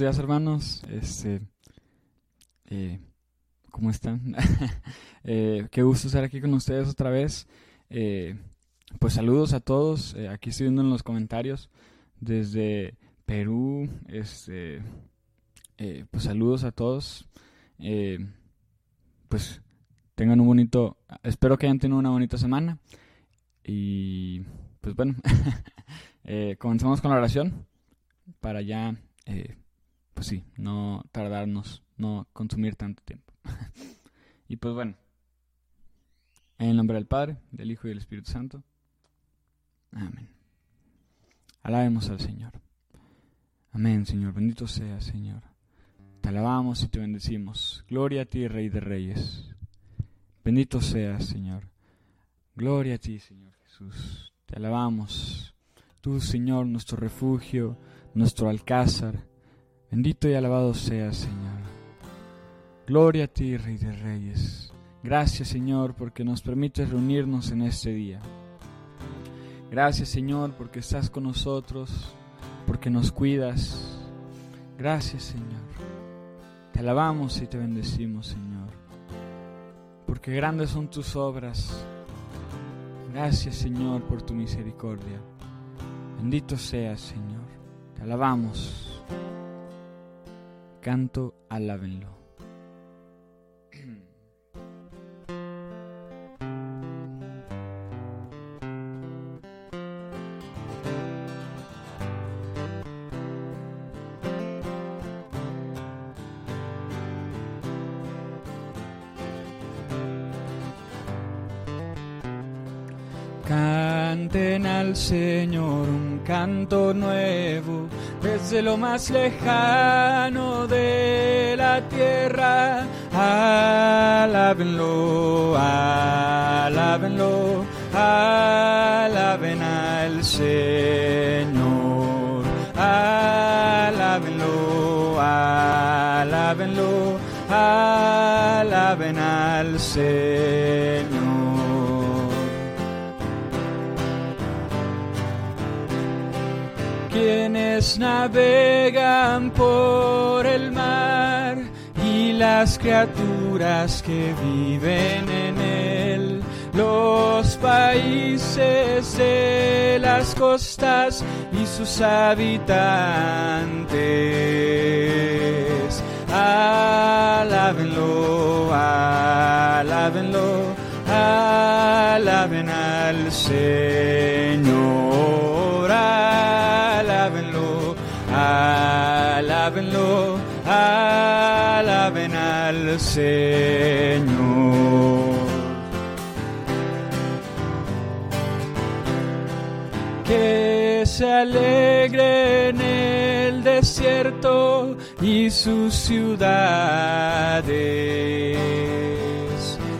Buenos días, hermanos. Este, eh, ¿Cómo están? eh, qué gusto estar aquí con ustedes otra vez. Eh, pues saludos a todos. Aquí estoy viendo en los comentarios desde Perú. Este, pues saludos a todos. pues tengan un bonito. Espero que hayan tenido una bonita semana. Y pues bueno, comenzamos con la oración para ya pues sí, no tardarnos, no consumir tanto tiempo. y pues bueno, en el nombre del Padre, del Hijo y del Espíritu Santo. Amén. Alabemos al Señor. Amén, Señor. Bendito sea, Señor. Te alabamos y te bendecimos. Gloria a ti, Rey de Reyes. Bendito seas, Señor. Gloria a ti, Señor Jesús. Te alabamos. Tú, Señor, nuestro refugio, nuestro alcázar Bendito y alabado seas, Señor. Gloria a ti, Rey de Reyes. Gracias, Señor, porque nos permites reunirnos en este día. Gracias, Señor, porque estás con nosotros, porque nos cuidas. Gracias, Señor. Te alabamos y te bendecimos, Señor, porque grandes son tus obras. Gracias, Señor, por tu misericordia. Bendito seas, Señor. Te alabamos canto, alábenlo. Canten al Señor canto nuevo desde lo más lejano de la tierra. Alábenlo, alábenlo, alaben al Señor. Alábenlo, alábenlo, alaben al Señor. Navegan por el mar y las criaturas que viven en él, los países de las costas y sus habitantes. Alábenlo, alábenlo, alaben al Señor al Señor. Que se alegre en el desierto y sus ciudades,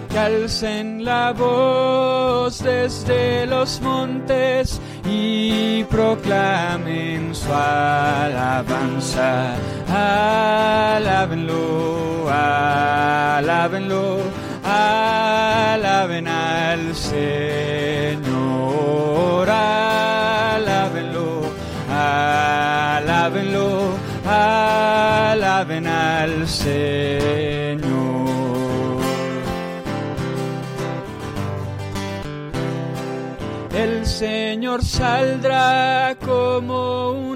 que alcen la voz desde los montes y proclamen su alabanza. Alábenlo, alábenlo, alaben al Señor. Alábenlo, alábenlo, alaben al Señor. El Señor saldrá como un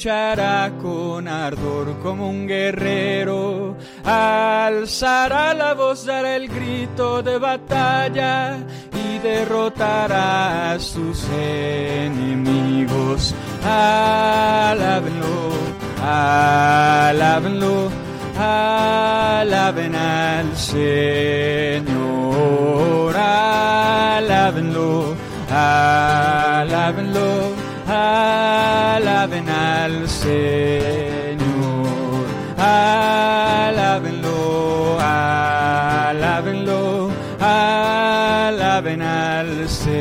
luchará con ardor como un guerrero. Alzará la voz, dará el grito de batalla y derrotará a sus enemigos. Alábenlo, alábenlo, alaben al Señor alábenlo, alábenlo, alaben al Señor, alábenlo, alábenlo, alaben al Señor.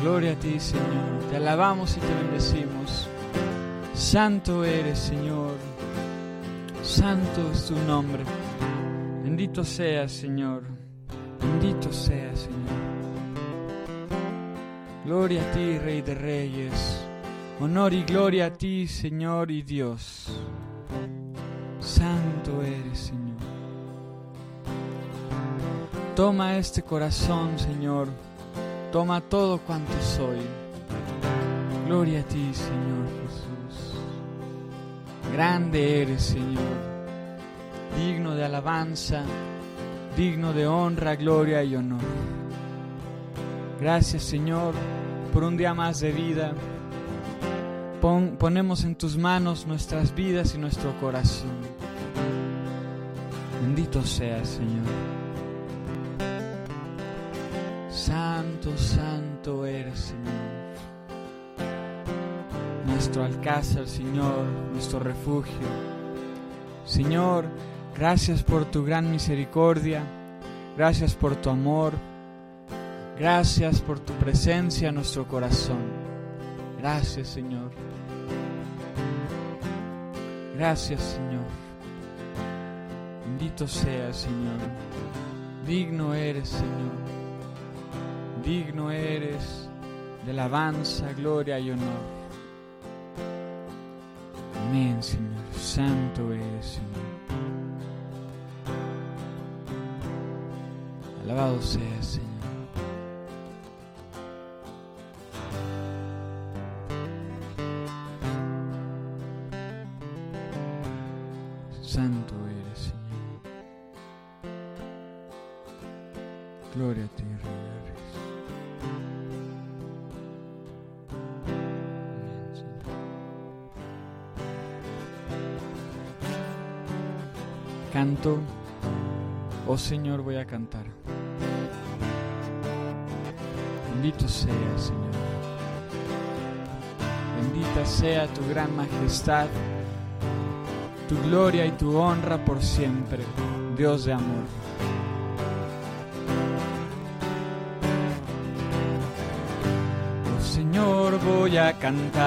Gloria a ti, Señor, te alabamos y te bendecimos. Santo eres, Señor. Santo es tu nombre. Bendito seas, Señor. Bendito sea, Señor. Gloria a ti, Rey de Reyes. Honor y gloria a ti, Señor y Dios. Santo eres, Señor. Toma este corazón, Señor. Toma todo cuanto soy. Gloria a ti, Señor Jesús. Grande eres, Señor. De alabanza, digno de honra, gloria y honor. Gracias, Señor, por un día más de vida. ponemos en tus manos nuestras vidas y nuestro corazón. Bendito seas, Señor. Santo, santo eres, Señor. Nuestro alcázar, Señor, nuestro refugio. Señor, gracias por tu gran misericordia. Gracias por tu amor. Gracias por tu presencia en nuestro corazón. Gracias, Señor. Gracias, Señor. Bendito seas, Señor. Digno eres, Señor. Digno eres de alabanza, gloria y honor. Amén, Señor. Santo eres, Señor. Alabado seas, Señor. Bendito Señor. Bendita sea tu gran majestad tu gloria y tu honra por siempre, Dios de amor. Oh Señor, voy a cantar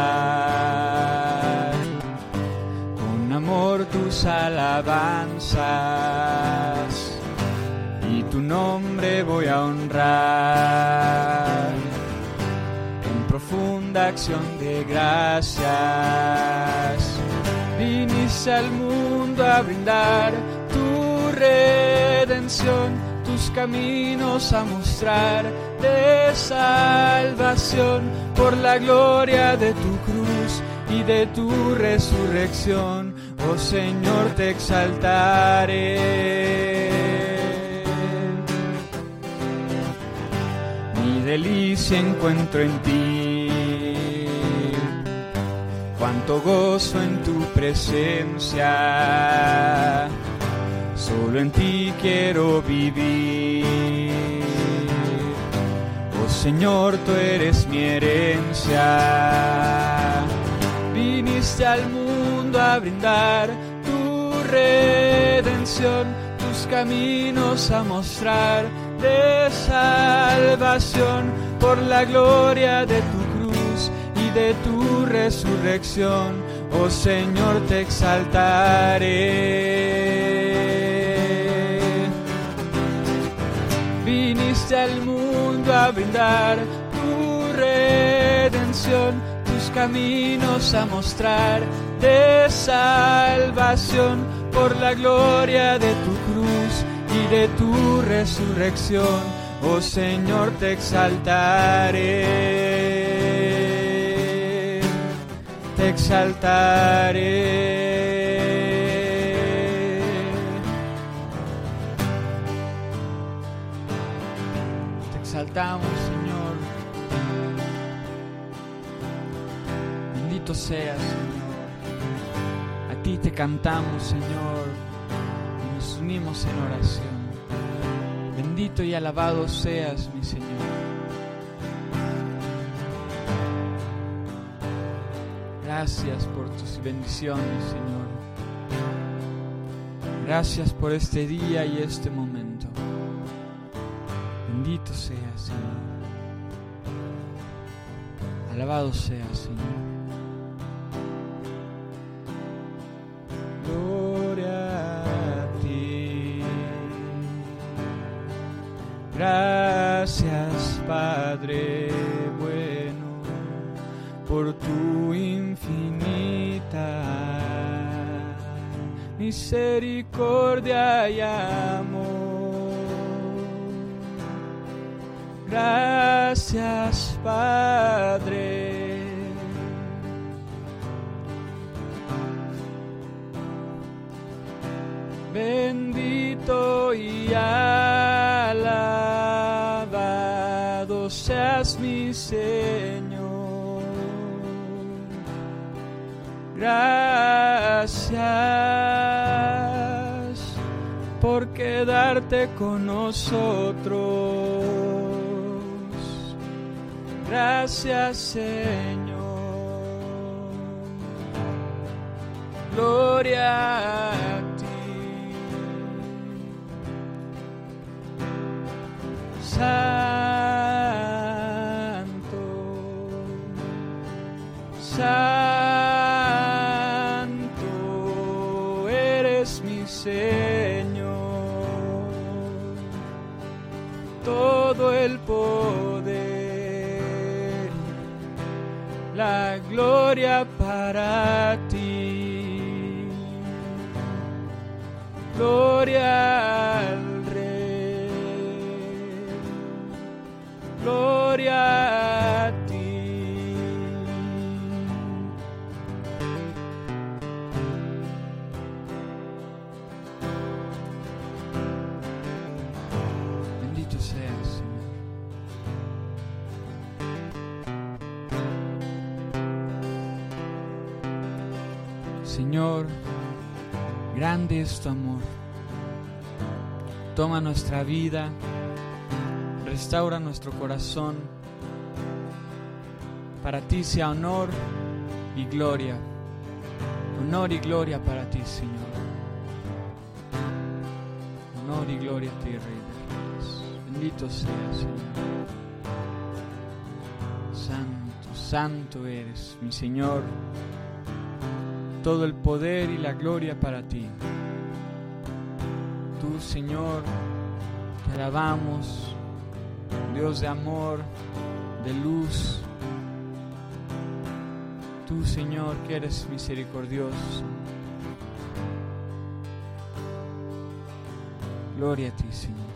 con amor tus alabanzas y tu nombre voy a honrar acción de gracias viniste al mundo a brindar tu redención, tus caminos a mostrar de salvación por la gloria de tu cruz y de tu resurrección. Oh Señor, te exaltaré. Mi delicia encuentro en ti cuánto gozo en tu presencia. Solo en ti quiero vivir. Oh Señor, tú eres mi herencia. Viniste al mundo a brindar tu redención, tus caminos a mostrar de salvación por la gloria de tu de tu resurrección, oh Señor, te exaltaré. Viniste al mundo a brindar tu redención, tus caminos a mostrar de salvación por la gloria de tu cruz y de tu resurrección, oh Señor, te exaltaré exaltaré. Te exaltamos, Señor. Bendito seas, Señor. A ti te cantamos, Señor, y nos unimos en oración. Bendito y alabado seas, mi Señor. Gracias por tus bendiciones, Señor. Gracias por este día y este momento. Bendito seas, Señor. Alabado seas, Señor. Misericordia y amor. Gracias, Padre. Bendito y alabado seas mi Señor. Gracias quedarte con nosotros. Gracias Señor. Gloria a Santo, el poder, la gloria para ti. Gloria al gloria grande es tu amor. Toma nuestra vida restaura nuestro corazón. Para ti sea honor y gloria. Honor y gloria para ti, Señor. Honor y gloria a ti, Rey de Reyes. Bendito sea, Señor. Santo, santo eres, mi Señor. Todo el poder y la gloria para ti. Tú, Señor, te alabamos, Dios de amor, de luz. Tú, Señor, que eres misericordioso. Gloria a ti, Señor.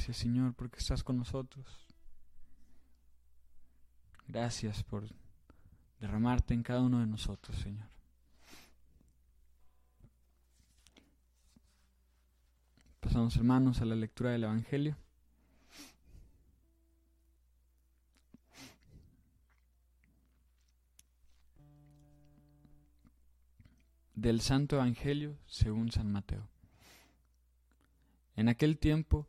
Gracias Señor porque estás con nosotros. Gracias por derramarte en cada uno de nosotros, Señor. Pasamos hermanos a la lectura del Evangelio. Del Santo Evangelio según San Mateo. En aquel tiempo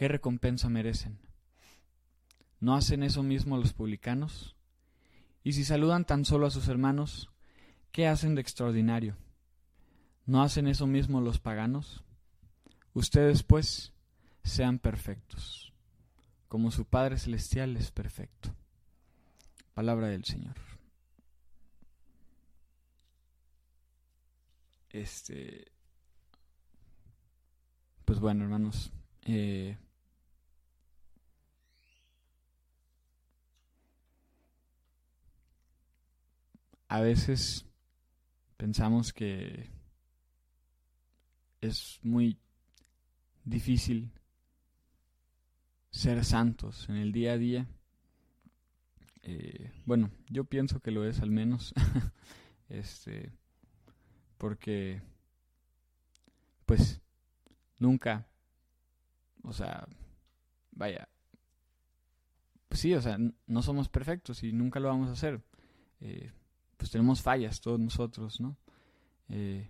¿qué recompensa merecen? ¿No hacen eso mismo los publicanos? Y si saludan tan solo a sus hermanos, ¿qué hacen de extraordinario? ¿No hacen eso mismo los paganos? Ustedes, pues, sean perfectos, como su Padre Celestial es perfecto. Palabra del Señor. Este. Pues bueno, hermanos. Eh, a veces pensamos que es muy difícil ser santos en el día a día. Eh, bueno, yo pienso que lo es al menos. este, porque, pues, nunca, o sea, vaya, sí, o sea, no somos perfectos y nunca lo vamos a hacer. Eh, pues tenemos fallas todos nosotros, ¿no? Eh,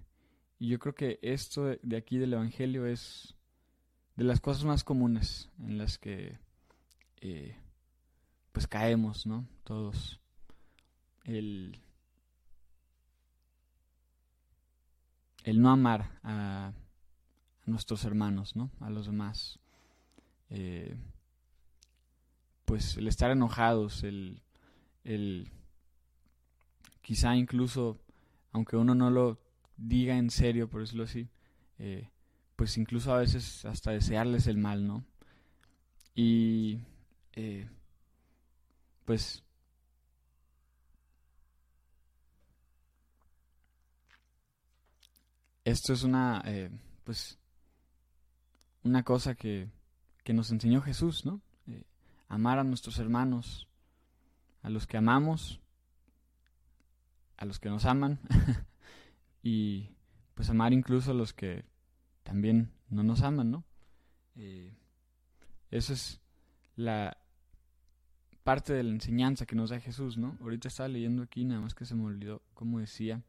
y yo creo que esto de aquí del Evangelio es de las cosas más comunes en las que eh, pues caemos, ¿no? Todos. El, el no amar a, nuestros hermanos, ¿no? A los demás. Eh, pues el estar enojados, el, el quizá incluso, aunque uno no lo diga en serio, por decirlo así, eh, pues incluso a veces hasta desearles el mal, ¿no? Y eh, pues esto es una eh, pues una cosa que, que, nos enseñó Jesús, ¿no? Amar a nuestros hermanos, a los que amamos, a los que nos aman y pues amar incluso a los que también no nos aman, ¿no? Eh, eso es la parte de la enseñanza que nos da Jesús, ¿no? Ahorita estaba leyendo aquí, nada más que se me olvidó cómo decía.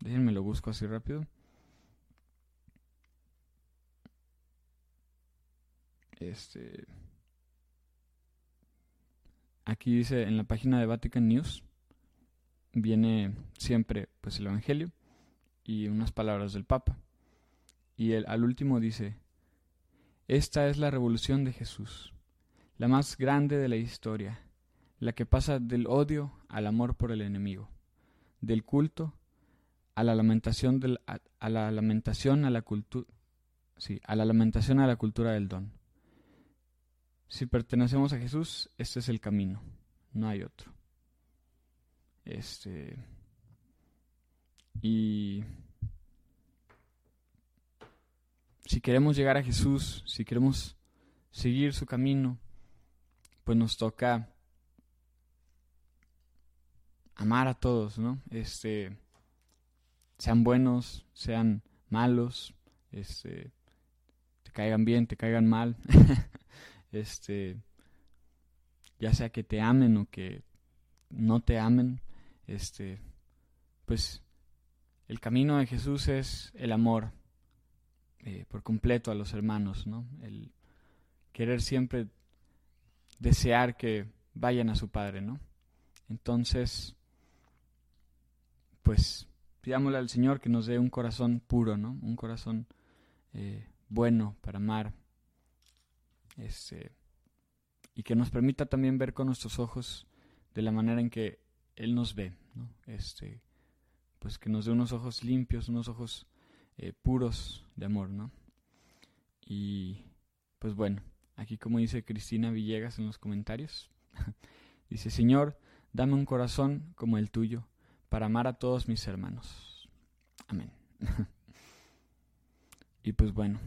Déjenme lo busco así rápido. Este. Aquí dice en la página de Vatican News viene siempre pues el Evangelio y unas palabras del Papa. Y el, al último dice, esta es la revolución de Jesús, la más grande de la historia, la que pasa del odio al amor por el enemigo, del culto a la lamentación, del, a, la lamentación a la cultura, sí, a la lamentación a la cultura del don. Si pertenecemos a Jesús, este es el camino, no hay otro. Este y si queremos llegar a Jesús, si queremos seguir su camino, pues nos toca amar a todos, ¿no? Este sean buenos, sean malos, este te caigan bien, te caigan mal. este ya sea que te amen o que no te amen, este pues el camino de Jesús es el amor eh, por completo a los hermanos, ¿no? El querer siempre desear que vayan a su Padre, ¿no? Entonces, pues pidámosle al Señor que nos dé un corazón puro, ¿no? Un corazón eh, bueno para amar, este, y que nos permita también ver con nuestros ojos de la manera en que Él nos ve, ¿no? Este, pues que nos dé unos ojos limpios, unos ojos eh, puros de amor, ¿no? Y pues bueno, aquí como dice Cristina Villegas en los comentarios, dice, Señor, dame un corazón como el tuyo para amar a todos mis hermanos. Amén. y pues bueno,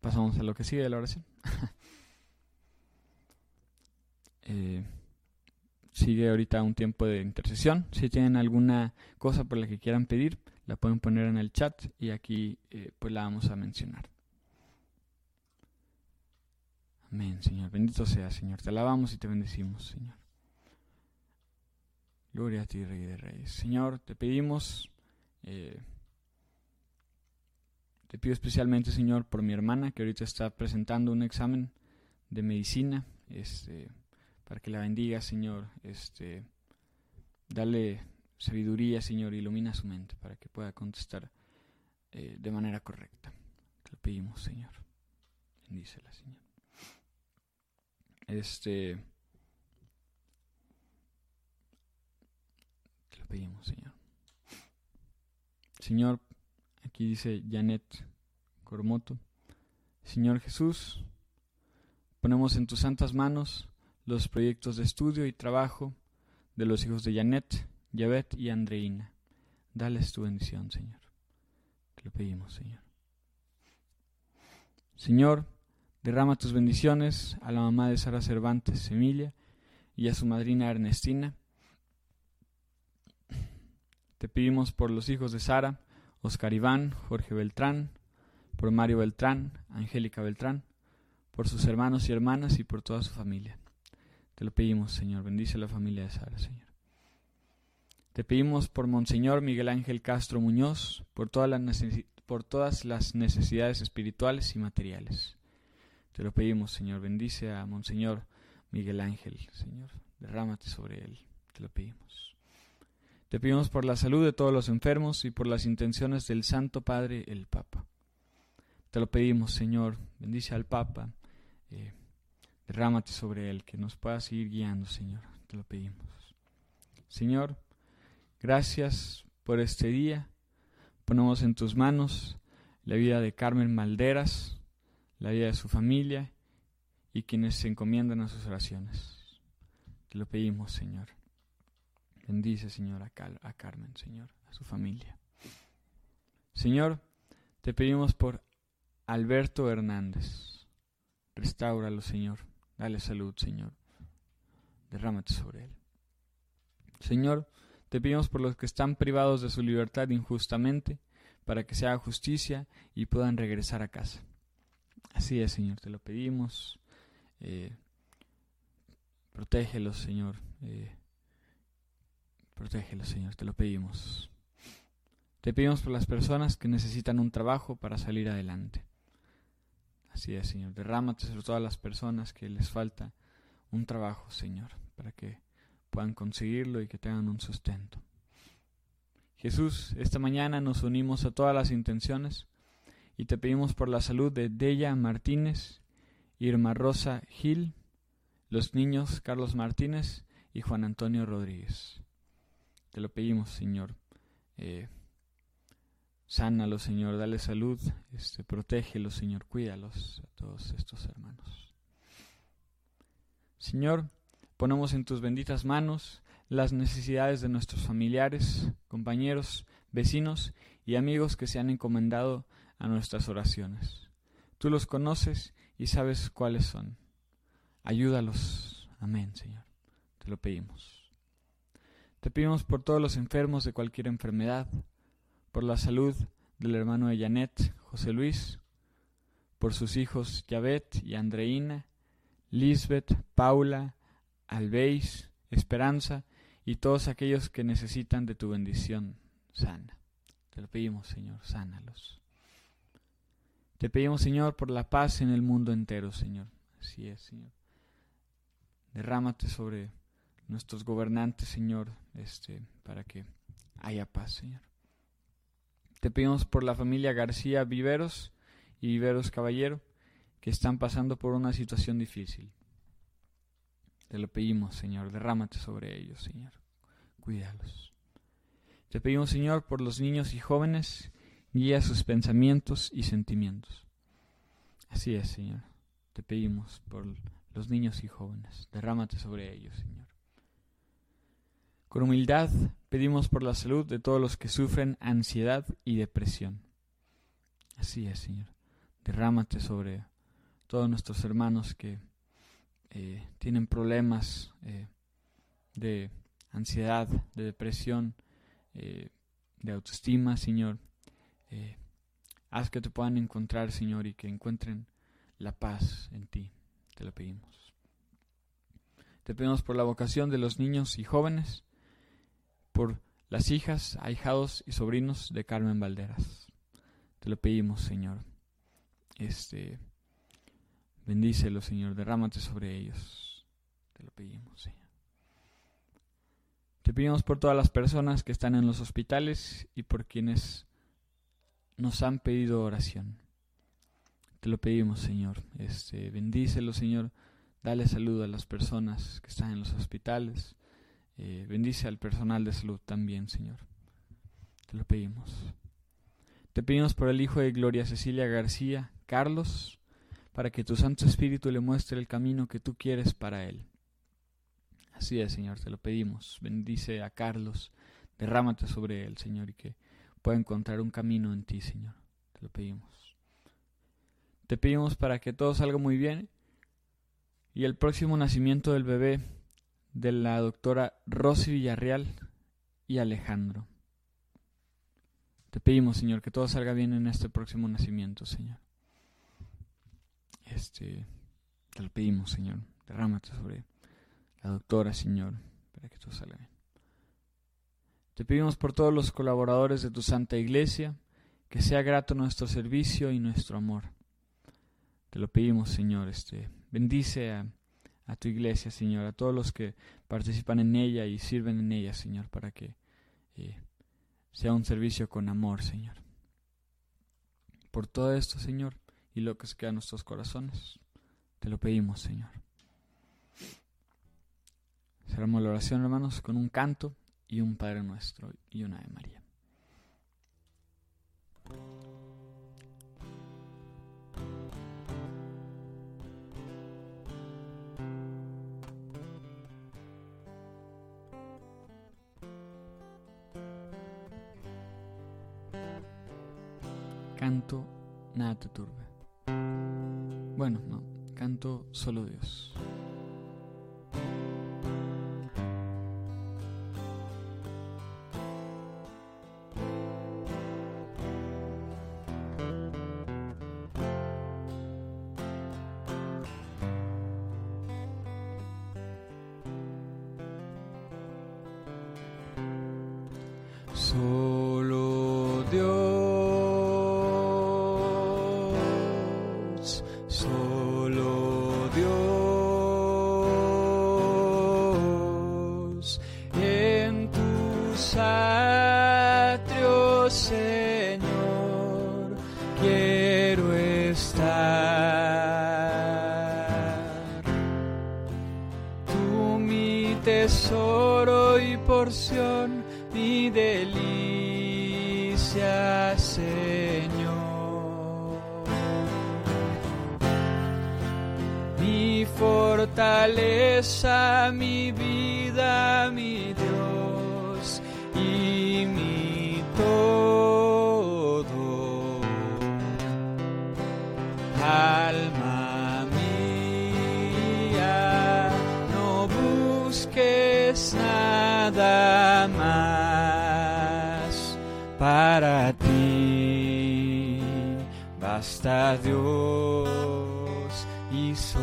pasamos a lo que sigue de la oración. eh, sigue ahorita un tiempo de intercesión. Si tienen alguna cosa por la que quieran pedir, la pueden poner en el chat y aquí eh, pues la vamos a mencionar. Amén, Señor. Bendito sea, Señor. Te alabamos y te bendecimos, Señor. Gloria a ti, Rey de Reyes. Señor, te pedimos, eh, te pido especialmente, Señor, por mi hermana que ahorita está presentando un examen de medicina. Este, para que la bendiga, Señor. Este, dale sabiduría, Señor, ilumina su mente para que pueda contestar eh, de manera correcta. Te lo pedimos, Señor. Bendícela, Señor. Este. Te lo pedimos, Señor. Señor, aquí dice Janet Cormoto. Señor Jesús, ponemos en tus santas manos los proyectos de estudio y trabajo de los hijos de Janet, Yabet y Andreina. Dales tu bendición, Señor. Te lo pedimos, Señor. Señor, derrama tus bendiciones a la mamá de Sara Cervantes, Emilia, y a su madrina Ernestina. Te pedimos por los hijos de Sara, Oscar Iván, Jorge Beltrán, por Mario Beltrán, Angélica Beltrán, por sus hermanos y hermanas y por toda su familia. Te lo pedimos, Señor. Bendice la familia de Sara, Señor. Te pedimos por Monseñor Miguel Ángel Castro Muñoz, por, por todas las necesidades espirituales y materiales. Te lo pedimos, Señor. Bendice a Monseñor Miguel Ángel, Señor. Derrámate sobre él. Te lo pedimos. Te pedimos por la salud de todos los enfermos y por las intenciones del Santo Padre, el Papa. Te lo pedimos, Señor. Bendice al Papa. Eh, derrámate sobre él, que nos pueda seguir guiando, Señor. Te lo pedimos. Señor, gracias por este día. Ponemos en tus manos la vida de Carmen Malderas, la vida de su familia y quienes se encomiendan a sus oraciones. Te lo pedimos, Señor. Bendice, Señor, a, Carmen, Señor, a su familia. Señor, te pedimos por Alberto Hernández. Restáuralo, Señor. Dale salud, Señor. Derrámate sobre él. Señor, te pedimos por los que están privados de su libertad injustamente, para que se haga justicia y puedan regresar a casa. Así es, Señor, te lo pedimos. Eh, protégelos, Señor. Eh, protégelos, Señor, te lo pedimos. Te pedimos por las personas que necesitan un trabajo para salir adelante. Así es, Señor. Derrámate sobre todas las personas que les falta un trabajo, Señor, para que puedan conseguirlo y que tengan un sustento. Jesús, esta mañana nos unimos a todas las intenciones y te pedimos por la salud de Deya Martínez, Irma Rosa Gil, los niños Carlos Martínez y Juan Antonio Rodríguez. Te lo pedimos, Señor. Eh, Sánalos, Señor, dale salud, este, protégelos, Señor, cuídalos a todos estos hermanos. Señor, ponemos en tus benditas manos las necesidades de nuestros familiares, compañeros, vecinos y amigos que se han encomendado a nuestras oraciones. Tú los conoces y sabes cuáles son. Ayúdalos. Amén, Señor. Te lo pedimos. Te pedimos por todos los enfermos de cualquier enfermedad, por la salud del hermano de Janet, José Luis, por sus hijos Yavet y Andreina, Lisbeth, Paula, Albeis, Esperanza y todos aquellos que necesitan de tu bendición sana. Te lo pedimos, Señor, sánalos. Te pedimos, Señor, por la paz en el mundo entero, Señor. Así es, Señor. Derrámate sobre nuestros gobernantes, Señor, este, para que haya paz, Señor. Te pedimos por la familia García Viveros y Viveros Caballero, que están pasando por una situación difícil. Te lo pedimos, Señor, derrámate sobre ellos, Señor. Cuídalos. Te pedimos, Señor, por los niños y jóvenes, guía sus pensamientos y sentimientos. Así es, Señor. Te pedimos por los niños y jóvenes, derrámate sobre ellos, Señor. Con humildad pedimos por la salud de todos los que sufren ansiedad y depresión. Así es, Señor. Derrámate sobre todos nuestros hermanos que eh, tienen problemas eh, de ansiedad, de depresión, eh, de autoestima, Señor. haz que te puedan encontrar, Señor, y que encuentren la paz en ti. Te lo pedimos. Te pedimos por la vocación de los niños y jóvenes por las hijas, ahijados y sobrinos de Carmen Valderas. Te lo pedimos, Señor. Este, bendícelo, Señor, derrámate sobre ellos. Te lo pedimos, Señor. Te pedimos por todas las personas que están en los hospitales y por quienes nos han pedido oración. Te lo pedimos, Señor. Este, bendícelo, Señor. Dale salud a las personas que están en los hospitales eh, bendice al personal de salud también, Señor. Te lo pedimos. Te pedimos por el Hijo de Gloria Cecilia García, Carlos, para que tu Santo Espíritu le muestre el camino que tú quieres para él. Así es, Señor, te lo pedimos. Bendice a Carlos, derrámate sobre él, Señor, y que pueda encontrar un camino en ti, Señor. Te lo pedimos. Te pedimos para que todo salga muy bien y el próximo nacimiento del bebé de la doctora Rosy Villarreal y Alejandro. Te pedimos, Señor, que todo salga bien en este próximo nacimiento, Señor. Este, Te lo pedimos, Señor. Derrámate sobre la doctora, Señor, para que todo salga bien. Te pedimos por todos los colaboradores de tu Santa Iglesia, que sea grato nuestro servicio y nuestro amor. Te lo pedimos, Señor. Este, bendice a, a tu iglesia, Señor, a todos los que participan en ella y sirven en ella, Señor, para que eh, sea un servicio con amor, Señor. Por todo esto, Señor, y lo que se queda en nuestros corazones, te lo pedimos, Señor. Cerramos la oración, hermanos, con un canto y un Padre Nuestro y una de María. Bueno, no, canto solo Dios. Señor. Mi fortaleza, mi Dios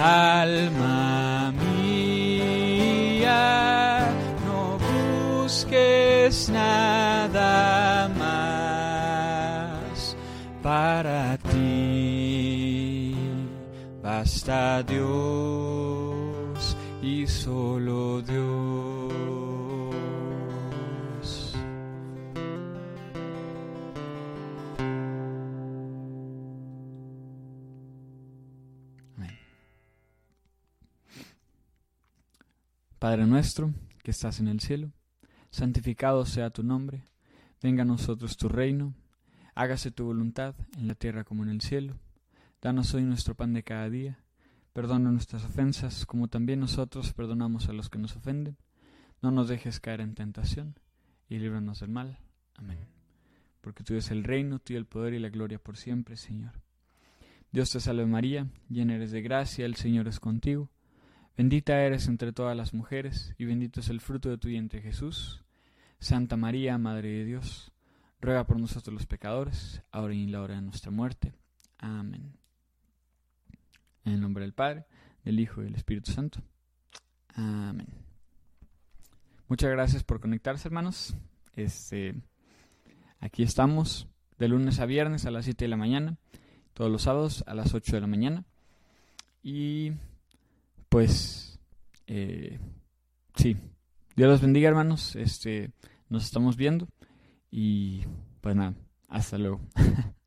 Alma mía, no busques nada más para ti. Basta Dios y solo Dios. Padre nuestro, que estás en el cielo, santificado sea tu nombre, venga a nosotros tu reino, hágase tu voluntad en la tierra como en el cielo. Danos hoy nuestro pan de cada día, perdona nuestras ofensas como también nosotros perdonamos a los que nos ofenden. No nos dejes caer en tentación y líbranos del mal. Amén. Porque tú es el reino, tuyo el poder y la gloria por siempre, Señor. Dios te salve María, llena eres de gracia, el Señor es contigo. Bendita eres entre todas las mujeres, y bendito es el fruto de tu vientre Jesús. Santa María, Madre de Dios, ruega por nosotros los pecadores, ahora y en la hora de nuestra muerte. Amén. En el nombre del Padre, del Hijo y del Espíritu Santo. Amén. Muchas gracias por conectarse, hermanos. Este, aquí estamos de lunes a viernes a las 7 de la mañana, todos los sábados a las 8 de la mañana. Y pues eh, sí, Dios los bendiga hermanos, este, nos estamos viendo y pues nada, hasta luego.